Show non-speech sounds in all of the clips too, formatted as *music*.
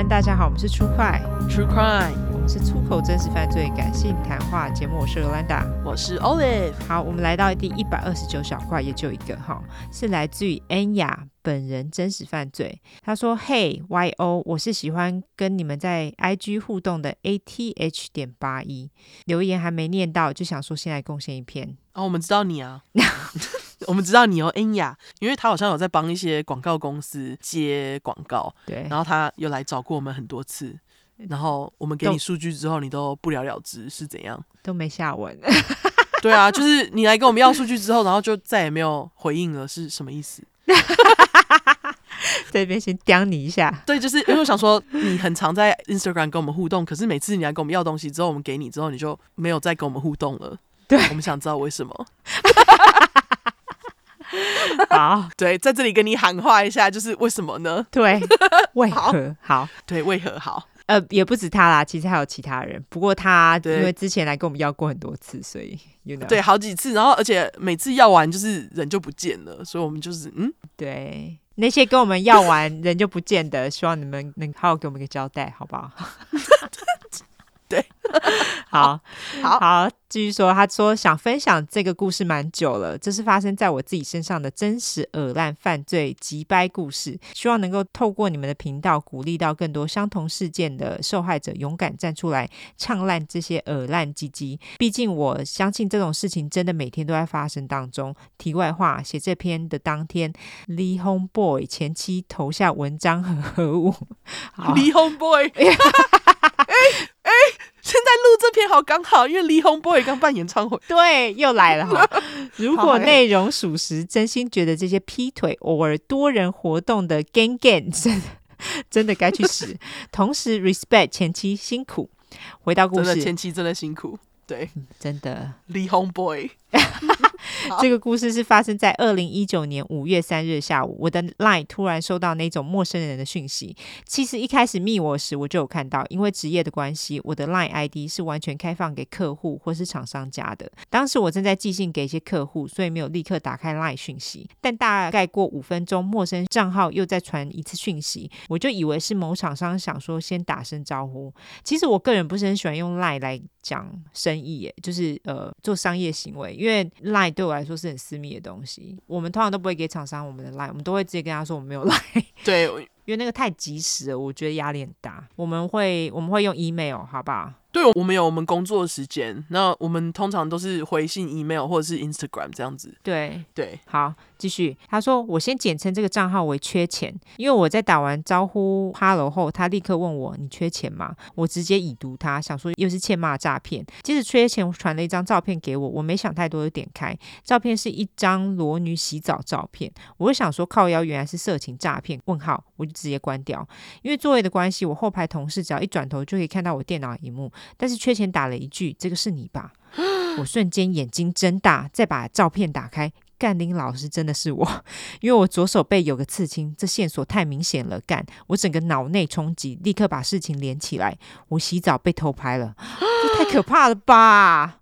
安，大家好，我们是出快 True Crime，我们是出口真实犯罪感性谈话节目。我是 Olanda，我是 Olive。好，我们来到第一百二十九小块，也就一个哈，是来自于安雅本人真实犯罪。他说：“嘿，YO，我是喜欢跟你们在 IG 互动的 ATH 点八一，留言还没念到，就想说先来贡献一篇。哦，我们知道你啊。*laughs* ”我们知道你哦，恩雅，因为他好像有在帮一些广告公司接广告，对，然后他又来找过我们很多次，然后我们给你数据之后，你都不了了之，是怎样？都没下文。*laughs* 对啊，就是你来跟我们要数据之后，然后就再也没有回应了，是什么意思？*laughs* 这边先刁你一下。对，就是因为我想说，你很常在 Instagram 跟我们互动，可是每次你来跟我们要东西之后，我们给你之后，你就没有再跟我们互动了。对，我们想知道为什么。*laughs* *laughs* 好，对，在这里跟你喊话一下，就是为什么呢？对，*laughs* 为何好？好，对，为何好？呃，也不止他啦，其实还有其他人。不过他因为之前来跟我们要过很多次，所以 you know 对，好几次，然后而且每次要完就是人就不见了，所以我们就是嗯，对，那些跟我们要完人就不见的，希望你们能好好给我们一个交代，好不好？*laughs* *laughs* 对，好，好，好，继续说。他说想分享这个故事蛮久了，这是发生在我自己身上的真实恶烂犯罪击败故事，希望能够透过你们的频道，鼓励到更多相同事件的受害者勇敢站出来，唱烂这些恶烂唧唧。毕竟我相信这种事情真的每天都在发生当中。题外话，写这篇的当天，Lee Homeboy 前妻投下文章和何物？Lee Homeboy。*laughs* 这篇好刚好，因为李红 boy 刚办演唱会，*laughs* 对，又来了哈。*laughs* 如果内容属实，真心觉得这些劈腿偶尔多人活动的 gang gang 真真的该去死。*laughs* 同时 respect 前妻辛苦。回到故事，前妻真的辛苦，对，真的李红 boy。这个故事是发生在二零一九年五月三日下午，我的 LINE 突然收到那种陌生人的讯息。其实一开始密我时，我就有看到，因为职业的关系，我的 LINE ID 是完全开放给客户或是厂商加的。当时我正在寄信给一些客户，所以没有立刻打开 LINE 讯息。但大概过五分钟，陌生账号又再传一次讯息，我就以为是某厂商想说先打声招呼。其实我个人不是很喜欢用 LINE 来讲生意，耶，就是呃做商业行为，因为 LINE 对我来说是很私密的东西，我们通常都不会给厂商我们的 line，我们都会直接跟他说我们没有 line。对，因为那个太及时了，我觉得压力很大。我们会我们会用 email，好不好？对，我们有我们工作的时间，那我们通常都是回信 email 或者是 Instagram 这样子。对对，好，继续。他说我先简称这个账号为缺钱，因为我在打完招呼 hello 后，他立刻问我你缺钱吗？我直接已读他，想说又是欠骂诈骗。接着缺钱传了一张照片给我，我没想太多就点开，照片是一张裸女洗澡照片，我就想说靠腰原来是色情诈骗？问号，我直接关掉。因为座位的关系，我后排同事只要一转头就可以看到我电脑荧幕。但是缺钱打了一句：“这个是你吧？” *gasps* 我瞬间眼睛睁大，再把照片打开，干林老师真的是我，因为我左手背有个刺青，这线索太明显了。干，我整个脑内冲击，立刻把事情连起来。我洗澡被偷拍了，这太可怕了吧！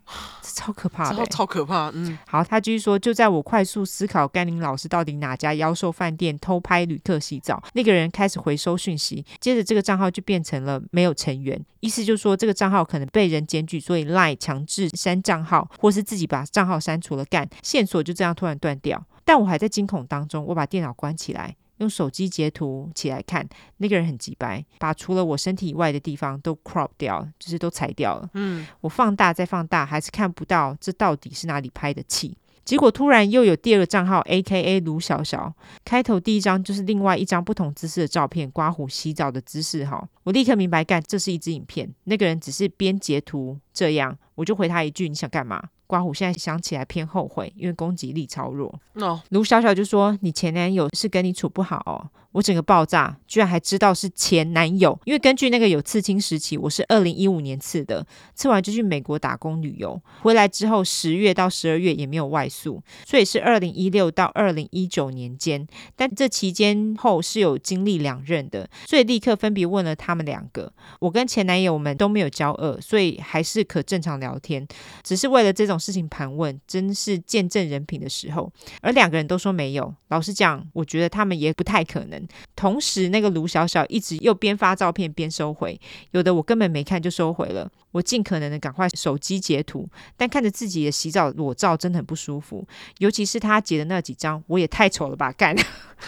超可怕的，超超可怕。嗯，好，他继续说，就在我快速思考甘霖老师到底哪家妖兽饭店偷拍旅客洗澡，那个人开始回收讯息，接着这个账号就变成了没有成员，意思就是说这个账号可能被人检举，所以 LINE 强制删账号，或是自己把账号删除了，干线索就这样突然断掉。但我还在惊恐当中，我把电脑关起来。用手机截图起来看，那个人很急白，把除了我身体以外的地方都 crop 掉，就是都裁掉了。嗯，我放大再放大，还是看不到这到底是哪里拍的气。结果突然又有第二个账号，AKA 卢小小，开头第一张就是另外一张不同姿势的照片，刮胡洗澡的姿势哈。我立刻明白，干，这是一支影片，那个人只是边截图这样，我就回他一句：你想干嘛？刮胡现在想起来偏后悔，因为攻击力超弱。哦，卢小小就说：“你前男友是跟你处不好哦。”我整个爆炸，居然还知道是前男友，因为根据那个有刺青时期，我是二零一五年刺的，刺完就去美国打工旅游，回来之后十月到十二月也没有外宿，所以是二零一六到二零一九年间，但这期间后是有经历两任的，所以立刻分别问了他们两个，我跟前男友们都没有交恶，所以还是可正常聊天，只是为了这种事情盘问，真是见证人品的时候，而两个人都说没有，老实讲，我觉得他们也不太可能。能。同时，那个卢小小一直又边发照片边收回，有的我根本没看就收回了。我尽可能的赶快手机截图，但看着自己的洗澡裸照真的很不舒服，尤其是他截的那几张，我也太丑了吧！干。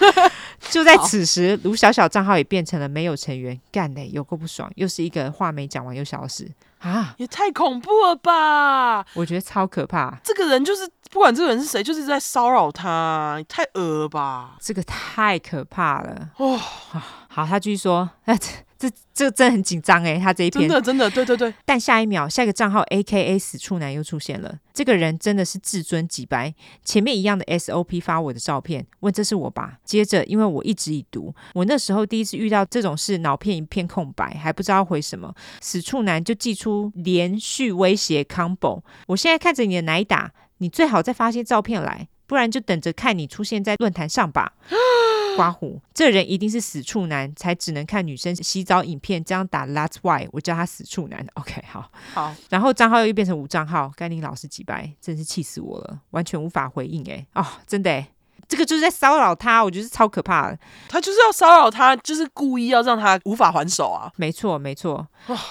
*laughs* 就在此时，卢小小账号也变成了没有成员，干嘞，有够不爽，又是一个话没讲完又消失啊！也太恐怖了吧！我觉得超可怕。这个人就是不管这个人是谁，就是在骚扰他，太恶了吧！这个太可怕了。哦，*sighs* 好，他继续说，那 *laughs* 这。这这真的很紧张诶，他这一篇真的真的对对对，*laughs* 但下一秒下一个账号 A K A 死处男又出现了，这个人真的是至尊几白，前面一样的 S O P 发我的照片，问这是我吧？接着因为我一直已读，我那时候第一次遇到这种事，脑片一片空白，还不知道回什么，死处男就寄出连续威胁 combo，我现在看着你的奶打，你最好再发些照片来，不然就等着看你出现在论坛上吧。*gasps* 刮胡，这人一定是死处男，才只能看女生洗澡影片这样打。That's why 我叫他死处男。OK，好，好。然后账号又变成无账号，甘宁老师几白，真是气死我了，完全无法回应。哎，哦，真的，这个就是在骚扰他，我觉得是超可怕的。他就是要骚扰他，就是故意要让他无法还手啊。没错，没错。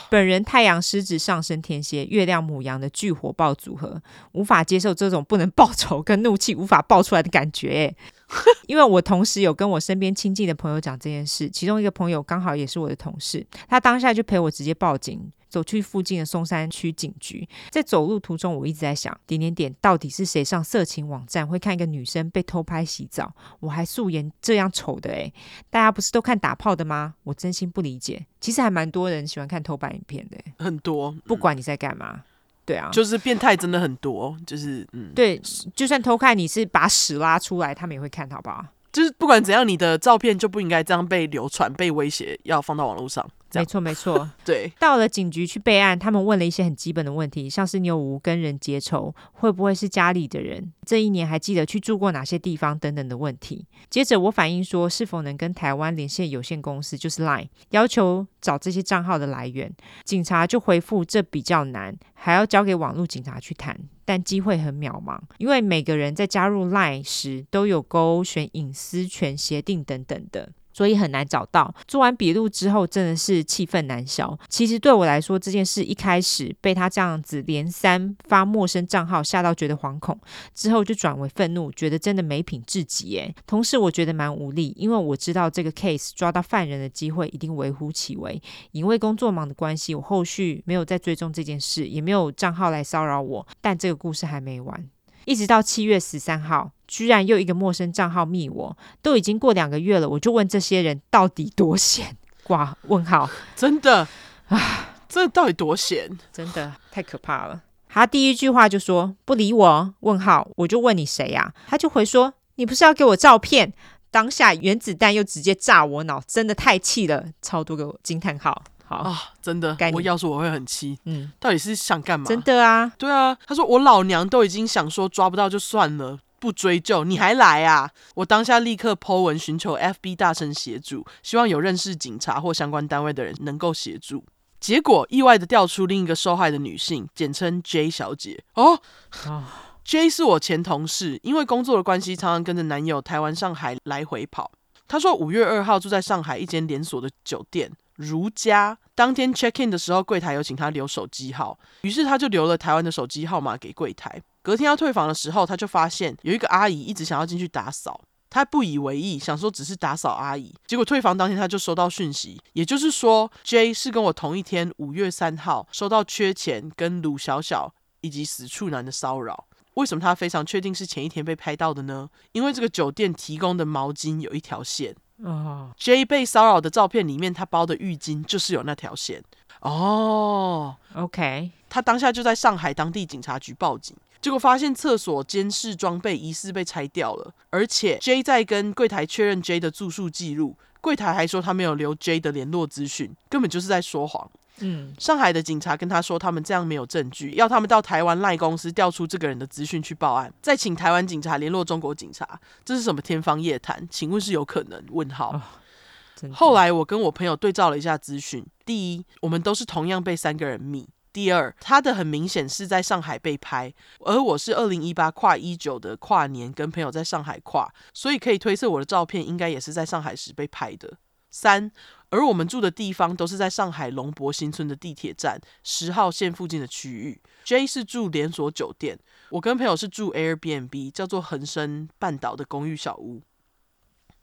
本人太阳狮子上升天蝎，月亮母羊的巨火爆组合，无法接受这种不能报仇跟怒气无法爆出来的感觉。*laughs* 因为我同时有跟我身边亲近的朋友讲这件事，其中一个朋友刚好也是我的同事，他当下就陪我直接报警，走去附近的松山区警局。在走路途中，我一直在想，点点点，到底是谁上色情网站会看一个女生被偷拍洗澡？我还素颜这样丑的诶，大家不是都看打炮的吗？我真心不理解。其实还蛮多人喜欢看偷拍影片的，很多，不管你在干嘛。对啊，就是变态真的很多，就是嗯，对，就算偷看你是把屎拉出来，他们也会看，好不好？就是不管怎样，你的照片就不应该这样被流传、被威胁，要放到网络上。没错，没错。*laughs* 对，到了警局去备案，他们问了一些很基本的问题，像是你有无跟人结仇，会不会是家里的人，这一年还记得去住过哪些地方等等的问题。接着我反映说，是否能跟台湾连线有限公司，就是 Line，要求找这些账号的来源。警察就回复，这比较难，还要交给网络警察去谈，但机会很渺茫，因为每个人在加入 Line 时都有勾选隐私权协定等等的。所以很难找到。做完笔录之后，真的是气愤难消。其实对我来说，这件事一开始被他这样子连三发陌生账号吓到，觉得惶恐，之后就转为愤怒，觉得真的没品至极。诶，同时我觉得蛮无力，因为我知道这个 case 抓到犯人的机会一定微乎其微。因为工作忙的关系，我后续没有再追踪这件事，也没有账号来骚扰我。但这个故事还没完。一直到七月十三号，居然又一个陌生账号密我，都已经过两个月了，我就问这些人到底多闲？挂问号，*laughs* 真的啊，这到底多闲？真的太可怕了。他第一句话就说不理我，问号，我就问你谁呀？他就回说你不是要给我照片？当下原子弹又直接炸我脑，真的太气了，超多个惊叹号。好啊，真的，我要是我会很气。嗯，到底是想干嘛？真的啊，对啊。他说我老娘都已经想说抓不到就算了，不追究，你还来啊？我当下立刻 po 文寻求 FB 大神协助，希望有认识警察或相关单位的人能够协助。结果意外的调出另一个受害的女性，简称 J 小姐。哦，哦，J 是我前同事，因为工作的关系，常常跟着男友台湾、上海来回跑。她说五月二号住在上海一间连锁的酒店。如家当天 check in 的时候，柜台有请他留手机号，于是他就留了台湾的手机号码给柜台。隔天要退房的时候，他就发现有一个阿姨一直想要进去打扫，他不以为意，想说只是打扫阿姨。结果退房当天他就收到讯息，也就是说 J 是跟我同一天五月三号收到缺钱跟鲁小小以及死处男的骚扰。为什么他非常确定是前一天被拍到的呢？因为这个酒店提供的毛巾有一条线。哦，J 被骚扰的照片里面，他包的浴巾就是有那条线。哦，OK，他当下就在上海当地警察局报警，结果发现厕所监视装备疑似被拆掉了，而且 J 在跟柜台确认 J 的住宿记录，柜台还说他没有留 J 的联络资讯，根本就是在说谎。嗯，上海的警察跟他说，他们这样没有证据，要他们到台湾赖公司调出这个人的资讯去报案，再请台湾警察联络中国警察，这是什么天方夜谭？请问是有可能？问号。哦，后来我跟我朋友对照了一下资讯，第一，我们都是同样被三个人密。第二，他的很明显是在上海被拍，而我是二零一八跨一九的跨年，跟朋友在上海跨，所以可以推测我的照片应该也是在上海时被拍的。三，而我们住的地方都是在上海龙柏新村的地铁站十号线附近的区域。J 是住连锁酒店，我跟朋友是住 Airbnb，叫做恒生半岛的公寓小屋。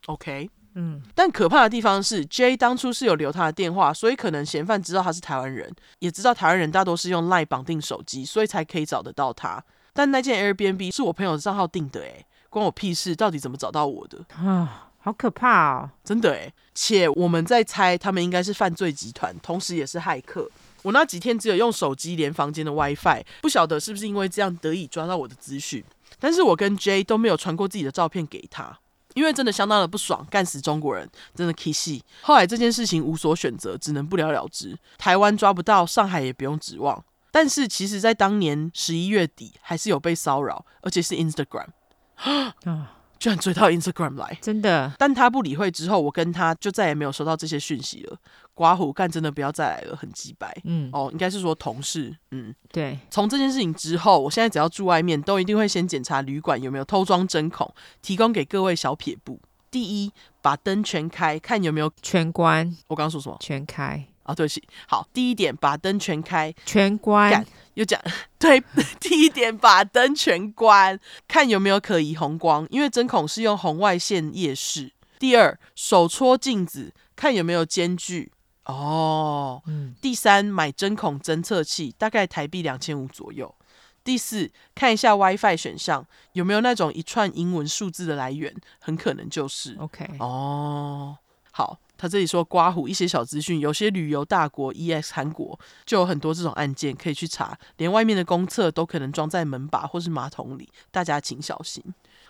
OK。嗯，但可怕的地方是，J 当初是有留他的电话，所以可能嫌犯知道他是台湾人，也知道台湾人大多是用 LINE 绑定手机，所以才可以找得到他。但那件 Airbnb 是我朋友的账号订的，诶，关我屁事！到底怎么找到我的？啊，好可怕哦！真的诶，且我们在猜，他们应该是犯罪集团，同时也是骇客。我那几天只有用手机连房间的 WiFi，不晓得是不是因为这样得以抓到我的资讯。但是我跟 J 都没有传过自己的照片给他。因为真的相当的不爽，干死中国人真的可惜。后来这件事情无所选择，只能不了了之。台湾抓不到，上海也不用指望。但是其实，在当年十一月底，还是有被骚扰，而且是 Instagram。啊 *gasps* 居然追到 Instagram 来，真的。但他不理会之后，我跟他就再也没有收到这些讯息了。刮胡干真的不要再来了，很鸡白。嗯，哦，应该是说同事。嗯，对。从这件事情之后，我现在只要住外面，都一定会先检查旅馆有没有偷装针孔，提供给各位小撇步。第一，把灯全开，看有没有全关。我刚刚说什么？全开。啊，对不起。好，第一点，把灯全开，全关。又讲 *laughs* 对，*laughs* 第一点，把灯全关，看有没有可疑红光，因为针孔是用红外线夜视。第二，手搓镜子，看有没有间距。哦，嗯。第三，买针孔侦测器，大概台币两千五左右。第四，看一下 WiFi 选项有没有那种一串英文数字的来源，很可能就是 OK。哦，好。他这里说刮胡一些小资讯，有些旅游大国 EX 韩国就有很多这种案件可以去查，连外面的公厕都可能装在门把或是马桶里，大家请小心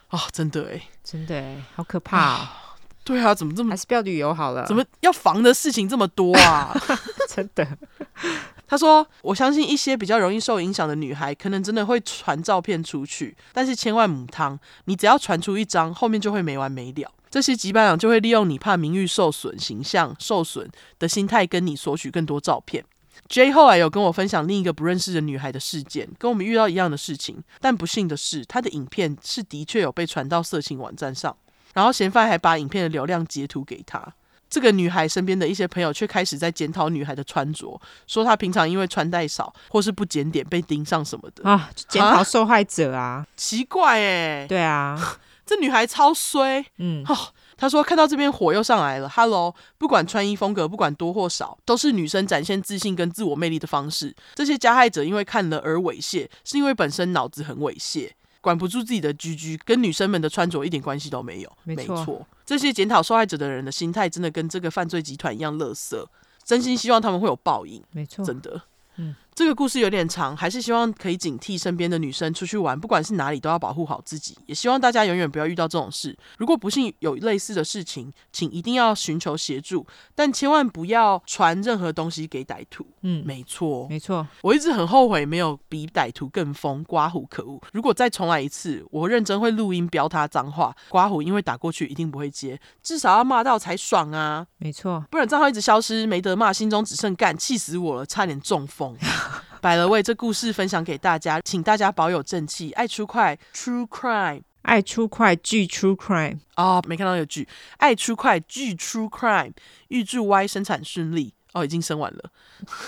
啊、哦！真的诶，真的诶，好可怕、啊。对啊，怎么这么还是不要旅游好了？怎么要防的事情这么多啊？*laughs* 真的。他说：“我相信一些比较容易受影响的女孩，可能真的会传照片出去，但是千万母汤，你只要传出一张，后面就会没完没了。”这些机掰郎就会利用你怕名誉受损、形象受损的心态，跟你索取更多照片。J 后来有跟我分享另一个不认识的女孩的事件，跟我们遇到一样的事情，但不幸的是，她的影片是的确有被传到色情网站上，然后嫌犯还把影片的流量截图给她。这个女孩身边的一些朋友却开始在检讨女孩的穿着，说她平常因为穿戴少或是不检点被盯上什么的啊，检讨受害者啊，奇怪哎，对啊。*laughs* 这女孩超衰，嗯，哦，她说看到这边火又上来了。Hello，不管穿衣风格，不管多或少，都是女生展现自信跟自我魅力的方式。这些加害者因为看了而猥亵，是因为本身脑子很猥亵，管不住自己的居居跟女生们的穿着一点关系都没有。没错，这些检讨受害者的人的心态真的跟这个犯罪集团一样垃圾，真心希望他们会有报应。没错，真的。嗯，这个故事有点长，还是希望可以警惕身边的女生出去玩，不管是哪里都要保护好自己。也希望大家永远不要遇到这种事。如果不幸有类似的事情，请一定要寻求协助，但千万不要传任何东西给歹徒。嗯，没错，没错。我一直很后悔没有比歹徒更疯，刮胡可恶。如果再重来一次，我认真会录音标他脏话。刮胡因为打过去一定不会接，至少要骂到才爽啊。没错，不然账号一直消失，没得骂，心中只剩干，气死我了，差点中风。百了位，这故事分享给大家，请大家保有正气，爱出快，True Crime，爱出快剧 True Crime 哦，没看到有剧，爱出快剧 True Crime，预祝 Y 生产顺利。哦，已经生完了，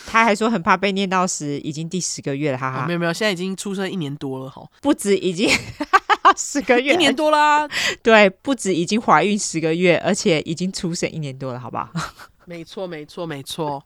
他还说很怕被念到时，已经第十个月了，哈哈，哦、没有没有，现在已经出生一年多了哈，不止已经 *laughs* 十个月，一年多啦，对，不止已经怀孕十个月，而且已经出生一年多了，好不好？没错没错没错。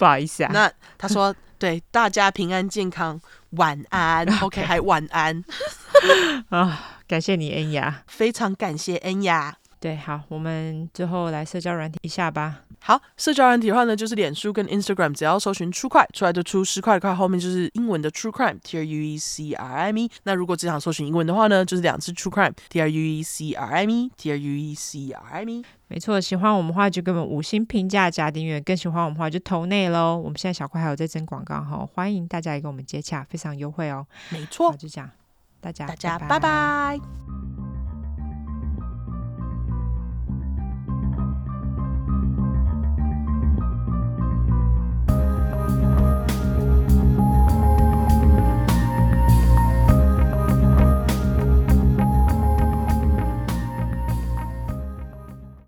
不好意思啊，那他说 *laughs* 对大家平安健康，晚安。*laughs* OK，还晚安 *laughs* 啊，感谢你恩雅，非常感谢恩雅。对，好，我们最后来社交软体一下吧。好，社交软体的话呢，就是脸书跟 Instagram，只要搜寻 True Crime 出来的出十块的块，后面就是英文的 True Crime，T R U E C R I M E。那如果只想搜寻英文的话呢，就是两次 True Crime，T R U E C R I M E，T R U E C R I M E。没错，喜欢我们的话就给我们五星评价加订阅，更喜欢我们的话就投内喽。我们现在小块还有在征广告哈，欢迎大家来跟我们接洽，非常优惠哦。没错，就这样，大家大家拜拜。拜拜。